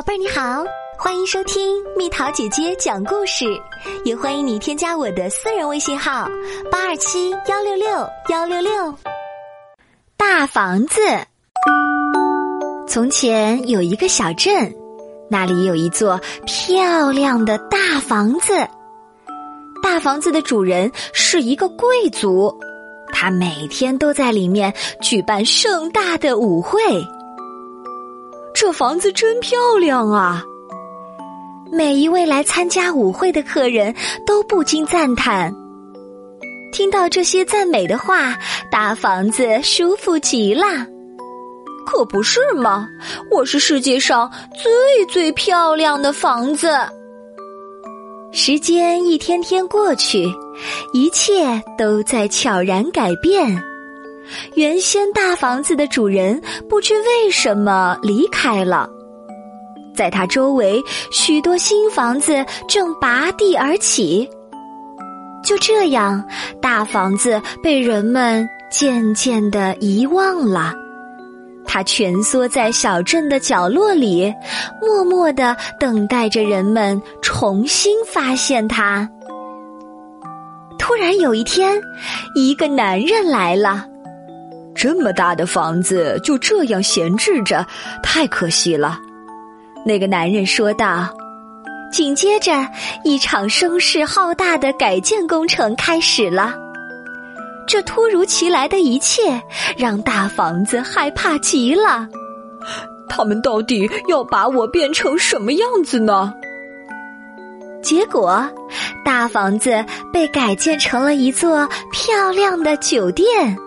宝贝儿你好，欢迎收听蜜桃姐姐讲故事，也欢迎你添加我的私人微信号八二七幺六六幺六六。大房子。从前有一个小镇，那里有一座漂亮的大房子。大房子的主人是一个贵族，他每天都在里面举办盛大的舞会。这房子真漂亮啊！每一位来参加舞会的客人都不禁赞叹。听到这些赞美的话，大房子舒服极了。可不是吗？我是世界上最最漂亮的房子。时间一天天过去，一切都在悄然改变。原先大房子的主人不知为什么离开了，在他周围许多新房子正拔地而起。就这样，大房子被人们渐渐的遗忘了。它蜷缩在小镇的角落里，默默的等待着人们重新发现它。突然有一天，一个男人来了。这么大的房子就这样闲置着，太可惜了。那个男人说道。紧接着，一场声势浩大的改建工程开始了。这突如其来的一切让大房子害怕极了。他们到底要把我变成什么样子呢？结果，大房子被改建成了一座漂亮的酒店。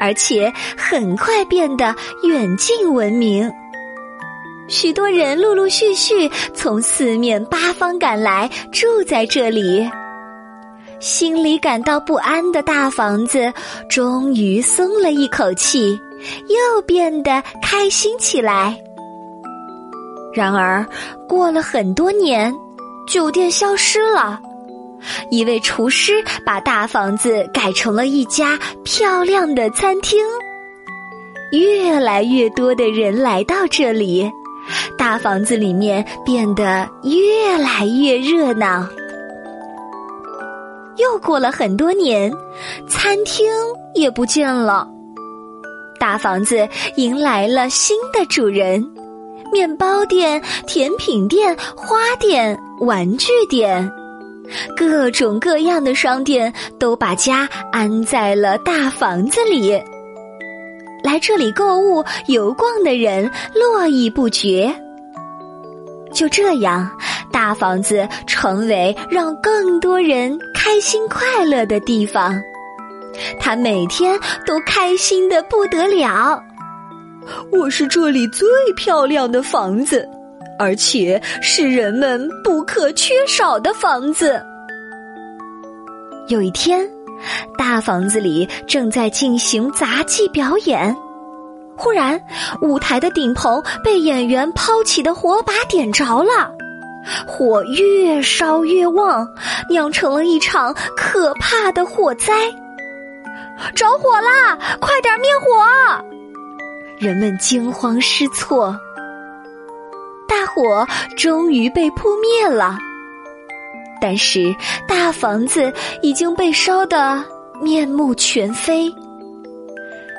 而且很快变得远近闻名，许多人陆陆续续从四面八方赶来，住在这里。心里感到不安的大房子终于松了一口气，又变得开心起来。然而，过了很多年，酒店消失了。一位厨师把大房子改成了一家漂亮的餐厅，越来越多的人来到这里，大房子里面变得越来越热闹。又过了很多年，餐厅也不见了，大房子迎来了新的主人：面包店、甜品店、花店、玩具店。各种各样的商店都把家安在了大房子里，来这里购物、游逛的人络绎不绝。就这样，大房子成为让更多人开心快乐的地方。他每天都开心的不得了。我是这里最漂亮的房子。而且是人们不可缺少的房子。有一天，大房子里正在进行杂技表演，忽然，舞台的顶棚被演员抛起的火把点着了，火越烧越旺，酿成了一场可怕的火灾。着火啦！快点灭火！人们惊慌失措。大火终于被扑灭了，但是大房子已经被烧得面目全非。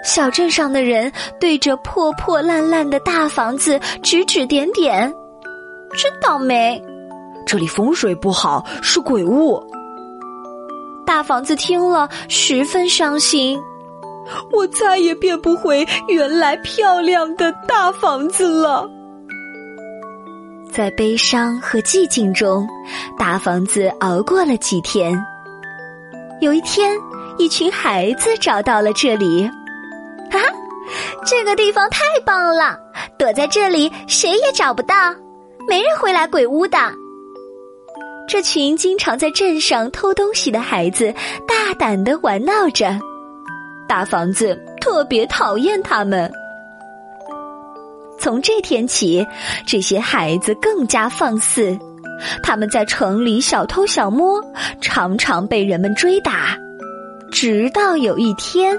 小镇上的人对着破破烂烂的大房子指指点点，真倒霉！这里风水不好，是鬼屋。大房子听了十分伤心，我再也变不回原来漂亮的大房子了。在悲伤和寂静中，大房子熬过了几天。有一天，一群孩子找到了这里。啊，这个地方太棒了！躲在这里，谁也找不到，没人会来鬼屋的。这群经常在镇上偷东西的孩子，大胆的玩闹着。大房子特别讨厌他们。从这天起，这些孩子更加放肆。他们在城里小偷小摸，常常被人们追打。直到有一天，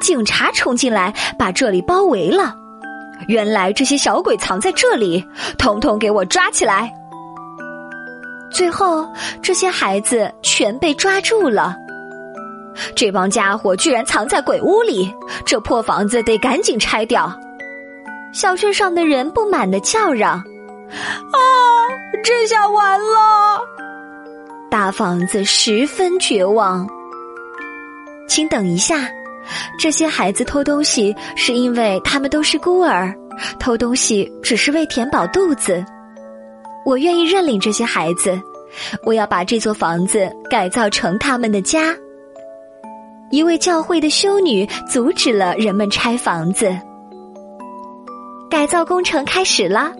警察冲进来，把这里包围了。原来这些小鬼藏在这里，统统给我抓起来！最后，这些孩子全被抓住了。这帮家伙居然藏在鬼屋里，这破房子得赶紧拆掉！小镇上的人不满的叫嚷：“啊，这下完了！”大房子十分绝望。请等一下，这些孩子偷东西是因为他们都是孤儿，偷东西只是为填饱肚子。我愿意认领这些孩子，我要把这座房子改造成他们的家。一位教会的修女阻止了人们拆房子，改造工程开始了。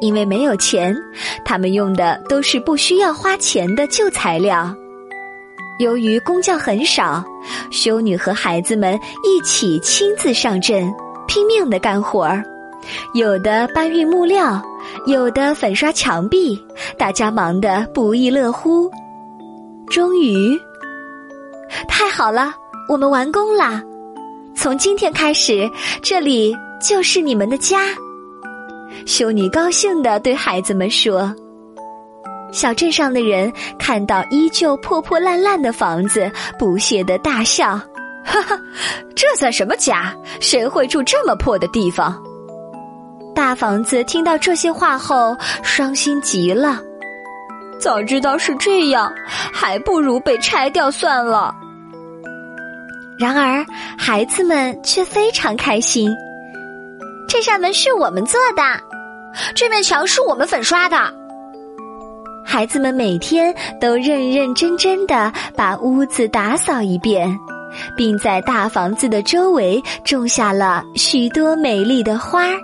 因为没有钱，他们用的都是不需要花钱的旧材料。由于工匠很少，修女和孩子们一起亲自上阵，拼命的干活儿。有的搬运木料，有的粉刷墙壁，大家忙得不亦乐乎。终于，太好了，我们完工啦！从今天开始，这里就是你们的家。修女高兴地对孩子们说：“小镇上的人看到依旧破破烂烂的房子，不屑地大笑，哈哈，这算什么家？谁会住这么破的地方？”大房子听到这些话后，伤心极了。早知道是这样，还不如被拆掉算了。然而，孩子们却非常开心。这扇门是我们做的，这面墙是我们粉刷的。孩子们每天都认认真真的把屋子打扫一遍，并在大房子的周围种下了许多美丽的花儿。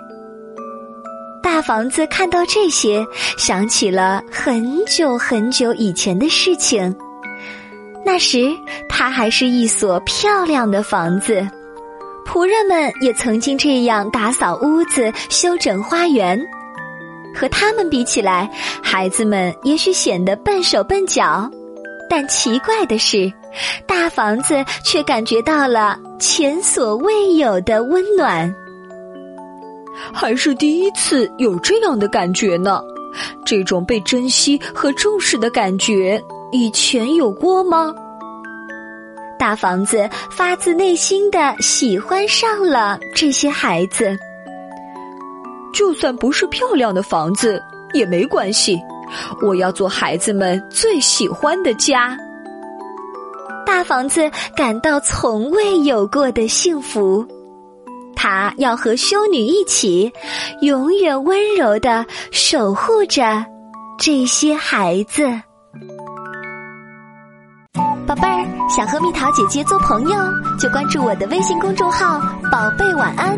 大房子看到这些，想起了很久很久以前的事情。那时，它还是一所漂亮的房子。仆人们也曾经这样打扫屋子、修整花园，和他们比起来，孩子们也许显得笨手笨脚，但奇怪的是，大房子却感觉到了前所未有的温暖。还是第一次有这样的感觉呢，这种被珍惜和重视的感觉，以前有过吗？大房子发自内心的喜欢上了这些孩子，就算不是漂亮的房子也没关系，我要做孩子们最喜欢的家。大房子感到从未有过的幸福，他要和修女一起，永远温柔的守护着这些孩子。想和蜜桃姐姐做朋友，就关注我的微信公众号“宝贝晚安”。